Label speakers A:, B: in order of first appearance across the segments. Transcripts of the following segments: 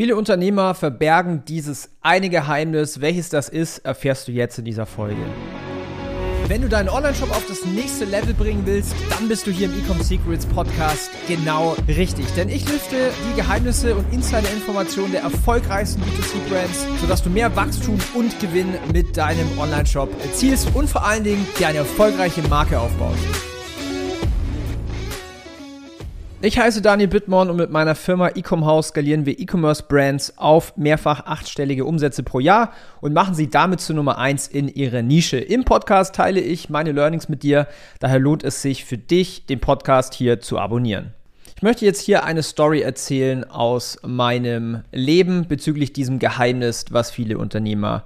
A: Viele Unternehmer verbergen dieses eine Geheimnis. Welches das ist, erfährst du jetzt in dieser Folge. Wenn du deinen Online-Shop auf das nächste Level bringen willst, dann bist du hier im Ecom Secrets Podcast genau richtig. Denn ich lüfte die Geheimnisse und Insider-Informationen der erfolgreichsten B2C-Brands, sodass du mehr Wachstum und Gewinn mit deinem Online-Shop erzielst und vor allen Dingen dir eine erfolgreiche Marke aufbaust. Ich heiße Daniel Bittmann und mit meiner Firma Ecom House skalieren wir E-Commerce Brands auf mehrfach achtstellige Umsätze pro Jahr und machen sie damit zur Nummer eins in ihrer Nische. Im Podcast teile ich meine Learnings mit dir, daher lohnt es sich für dich, den Podcast hier zu abonnieren. Ich möchte jetzt hier eine Story erzählen aus meinem Leben bezüglich diesem Geheimnis, was viele Unternehmer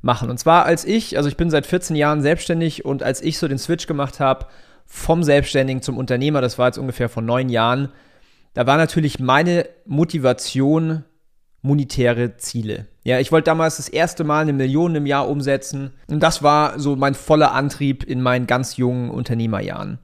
A: machen. Und zwar als ich, also ich bin seit 14 Jahren selbstständig und als ich so den Switch gemacht habe, vom Selbstständigen zum Unternehmer, das war jetzt ungefähr vor neun Jahren, da war natürlich meine Motivation monetäre Ziele. Ja, ich wollte damals das erste Mal eine Million im Jahr umsetzen und das war so mein voller Antrieb in meinen ganz jungen Unternehmerjahren.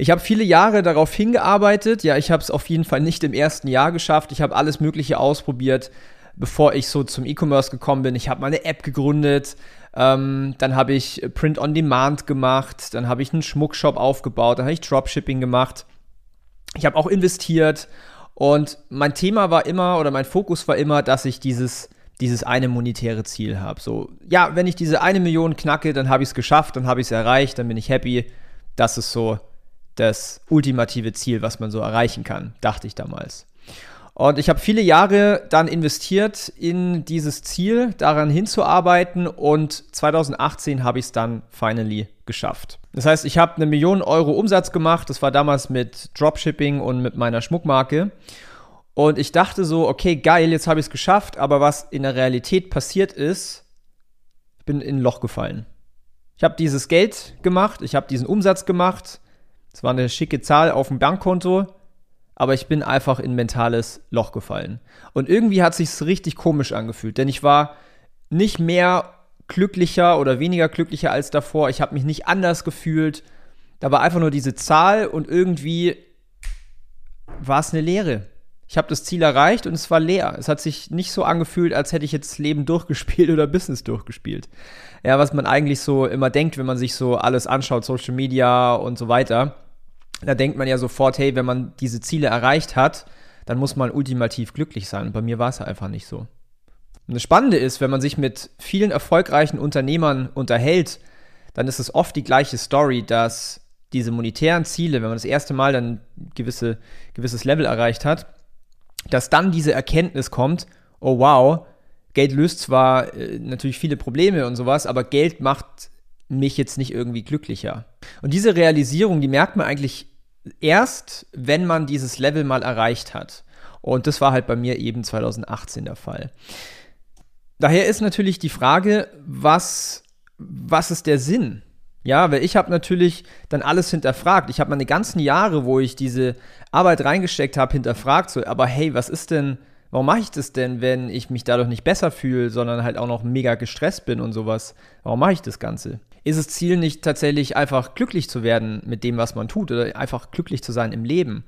A: Ich habe viele Jahre darauf hingearbeitet. Ja, ich habe es auf jeden Fall nicht im ersten Jahr geschafft. Ich habe alles Mögliche ausprobiert, bevor ich so zum E-Commerce gekommen bin. Ich habe meine App gegründet, ähm, dann habe ich Print on Demand gemacht, dann habe ich einen Schmuckshop aufgebaut, dann habe ich Dropshipping gemacht. Ich habe auch investiert und mein Thema war immer oder mein Fokus war immer, dass ich dieses dieses eine monetäre Ziel habe. So, ja, wenn ich diese eine Million knacke, dann habe ich es geschafft, dann habe ich es erreicht, dann bin ich happy. Das ist so das ultimative Ziel, was man so erreichen kann, dachte ich damals. Und ich habe viele Jahre dann investiert in dieses Ziel, daran hinzuarbeiten und 2018 habe ich es dann finally geschafft. Das heißt, ich habe eine Million Euro Umsatz gemacht, das war damals mit Dropshipping und mit meiner Schmuckmarke. Und ich dachte so, okay, geil, jetzt habe ich es geschafft, aber was in der Realität passiert ist, ich bin in ein Loch gefallen. Ich habe dieses Geld gemacht, ich habe diesen Umsatz gemacht, es war eine schicke Zahl auf dem Bankkonto, aber ich bin einfach in ein mentales Loch gefallen. Und irgendwie hat sich richtig komisch angefühlt, denn ich war nicht mehr glücklicher oder weniger glücklicher als davor. Ich habe mich nicht anders gefühlt. Da war einfach nur diese Zahl und irgendwie war es eine Leere. Ich habe das Ziel erreicht und es war leer. Es hat sich nicht so angefühlt, als hätte ich jetzt Leben durchgespielt oder Business durchgespielt. Ja, was man eigentlich so immer denkt, wenn man sich so alles anschaut, Social Media und so weiter da denkt man ja sofort, hey, wenn man diese Ziele erreicht hat, dann muss man ultimativ glücklich sein. Und bei mir war es einfach nicht so. Und das Spannende ist, wenn man sich mit vielen erfolgreichen Unternehmern unterhält, dann ist es oft die gleiche Story, dass diese monetären Ziele, wenn man das erste Mal dann ein gewisse, gewisses Level erreicht hat, dass dann diese Erkenntnis kommt, oh wow, Geld löst zwar äh, natürlich viele Probleme und sowas, aber Geld macht mich jetzt nicht irgendwie glücklicher. Und diese Realisierung, die merkt man eigentlich erst, wenn man dieses Level mal erreicht hat. Und das war halt bei mir eben 2018 der Fall. Daher ist natürlich die Frage, was, was ist der Sinn? Ja, weil ich habe natürlich dann alles hinterfragt. Ich habe meine ganzen Jahre, wo ich diese Arbeit reingesteckt habe, hinterfragt. So, aber hey, was ist denn, warum mache ich das denn, wenn ich mich dadurch nicht besser fühle, sondern halt auch noch mega gestresst bin und sowas? Warum mache ich das Ganze? Ist das Ziel nicht tatsächlich einfach glücklich zu werden mit dem, was man tut oder einfach glücklich zu sein im Leben.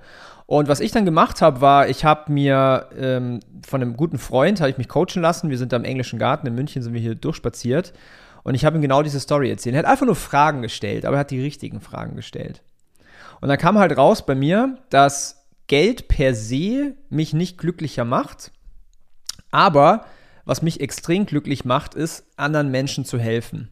A: Und was ich dann gemacht habe, war, ich habe mir ähm, von einem guten Freund, habe ich mich coachen lassen. Wir sind da im englischen Garten in München, sind wir hier durchspaziert. Und ich habe ihm genau diese Story erzählt. Er hat einfach nur Fragen gestellt, aber er hat die richtigen Fragen gestellt. Und dann kam halt raus bei mir, dass Geld per se mich nicht glücklicher macht, aber was mich extrem glücklich macht, ist, anderen Menschen zu helfen.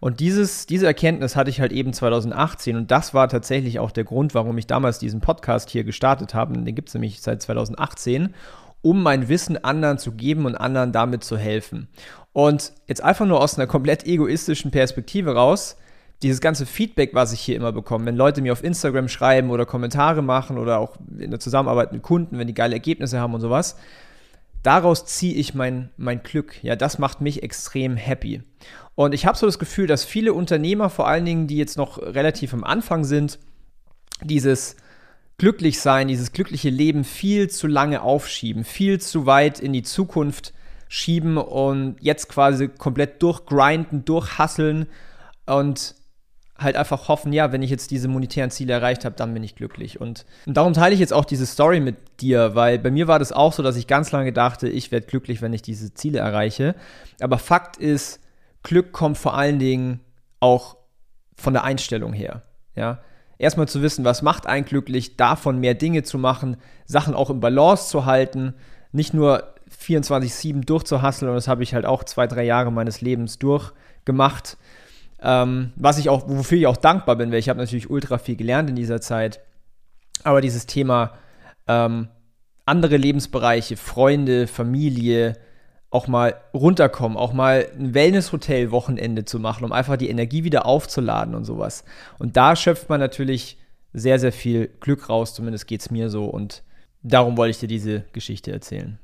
A: Und dieses, diese Erkenntnis hatte ich halt eben 2018 und das war tatsächlich auch der Grund, warum ich damals diesen Podcast hier gestartet habe. Den gibt es nämlich seit 2018, um mein Wissen anderen zu geben und anderen damit zu helfen. Und jetzt einfach nur aus einer komplett egoistischen Perspektive raus, dieses ganze Feedback, was ich hier immer bekomme, wenn Leute mir auf Instagram schreiben oder Kommentare machen oder auch in der Zusammenarbeit mit Kunden, wenn die geile Ergebnisse haben und sowas, daraus ziehe ich mein, mein Glück. Ja, das macht mich extrem happy. Und ich habe so das Gefühl, dass viele Unternehmer, vor allen Dingen, die jetzt noch relativ am Anfang sind, dieses Glücklichsein, dieses glückliche Leben viel zu lange aufschieben, viel zu weit in die Zukunft schieben und jetzt quasi komplett durchgrinden, durchhasseln und halt einfach hoffen, ja, wenn ich jetzt diese monetären Ziele erreicht habe, dann bin ich glücklich. Und, und darum teile ich jetzt auch diese Story mit dir, weil bei mir war das auch so, dass ich ganz lange dachte, ich werde glücklich, wenn ich diese Ziele erreiche. Aber Fakt ist, Glück kommt vor allen Dingen auch von der Einstellung her. Ja, erstmal zu wissen, was macht einen glücklich, davon mehr Dinge zu machen, Sachen auch im Balance zu halten, nicht nur 24-7 durchzuhasseln und das habe ich halt auch zwei, drei Jahre meines Lebens durchgemacht. Ähm, was ich auch, wofür ich auch dankbar bin, weil ich habe natürlich ultra viel gelernt in dieser Zeit. Aber dieses Thema ähm, andere Lebensbereiche, Freunde, Familie, auch mal runterkommen, auch mal ein Wellness-Hotel-Wochenende zu machen, um einfach die Energie wieder aufzuladen und sowas. Und da schöpft man natürlich sehr, sehr viel Glück raus, zumindest geht es mir so. Und darum wollte ich dir diese Geschichte erzählen.